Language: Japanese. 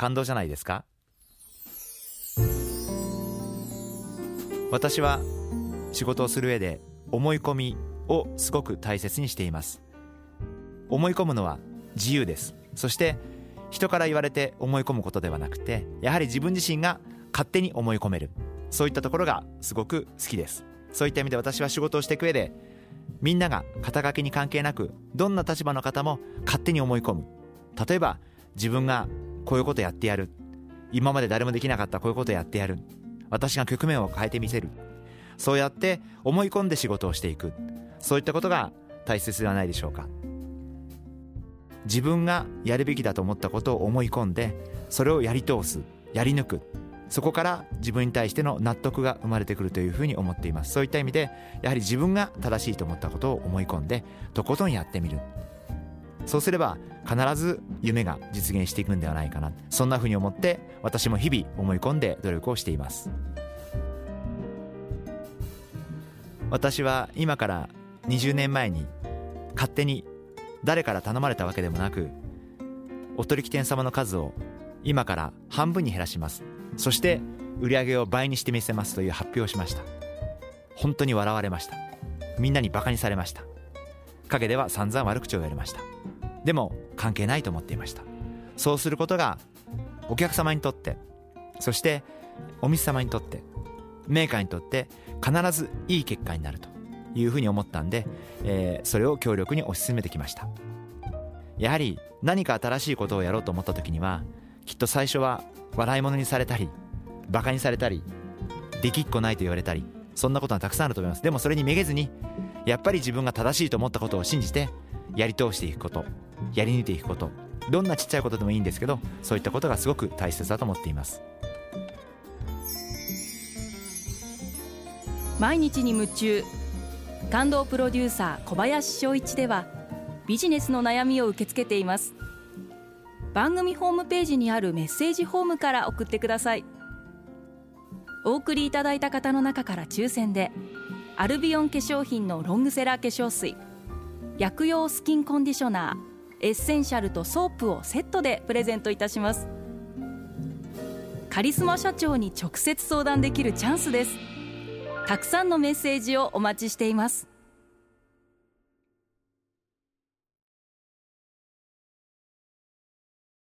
感動じゃないですか？私は仕事をする上で思い込みをすごく大切にしています。思い込むのは自由です。そして人から言われて思い込むことではなくてやはり自分自身が勝手に思い込める。そういったところがすごく好きです。そういった意味で私は仕事をしていく上でみんなが肩書きに関係なくどんな立場の方も勝手に思い込む。例えば自分がこういうことやってやる。今まで誰もできなかったこういうことやってやる。私が局面を変えてみせる。そうやって思い込んで仕事をしていく。そういったことが大切ではないでしょうか。自分がやるべきだと思ったことを思い込んでそれをやり通すやり抜く。そこから自分に対しての納得が生まれてくるというふうに思っています。そういった意味でやはり自分が正しいと思ったことを思い込んでとことんやってみる。そうすれば必ず夢が実現していくんではないかな。そんなふうに思って私も日々思い込んで努力をしています。私は今から20年前に勝手に誰から頼まれたわけでもなくお取引店様の数を今から半分に減らします。そして売り上げを倍にしてみせますという発表をしました。本当に笑われました。みんなにバカにされました。陰では散々悪口を言われました。でも関係ないと思っていました。そうすることがお客様にとってそしてお店様にとってメーカーにとって必ずいい結果になるというふうに思ったんで、えー、それを強力に推し進めてきました。やはり何か新しいことをやろうと思った時にはきっと最初は笑い物にされたりバカにされたりできっこないと言われたりそんなことがたくさんあると思います。でもそれにめげずにやっぱり自分が正しいと思ったことを信じてやり通していくこと。やり抜いていくこと。どんなちっちゃいことでもいいんですけどそういったことがすごく大切だと思っています。毎日に夢中。感動プロデューサー小林翔一ではビジネスの悩みを受け付けています。番組ホームページにあるメッセージフォームから送ってください。お送りいただいた方の中から抽選でアルビオン化粧品のロングセラー化粧水薬用スキンコンディショナーエッセンシャルとソープをセットでプレゼントいたします。カリスマ社長に直接相談できるチャンスです。たくさんのメッセージをお待ちしています。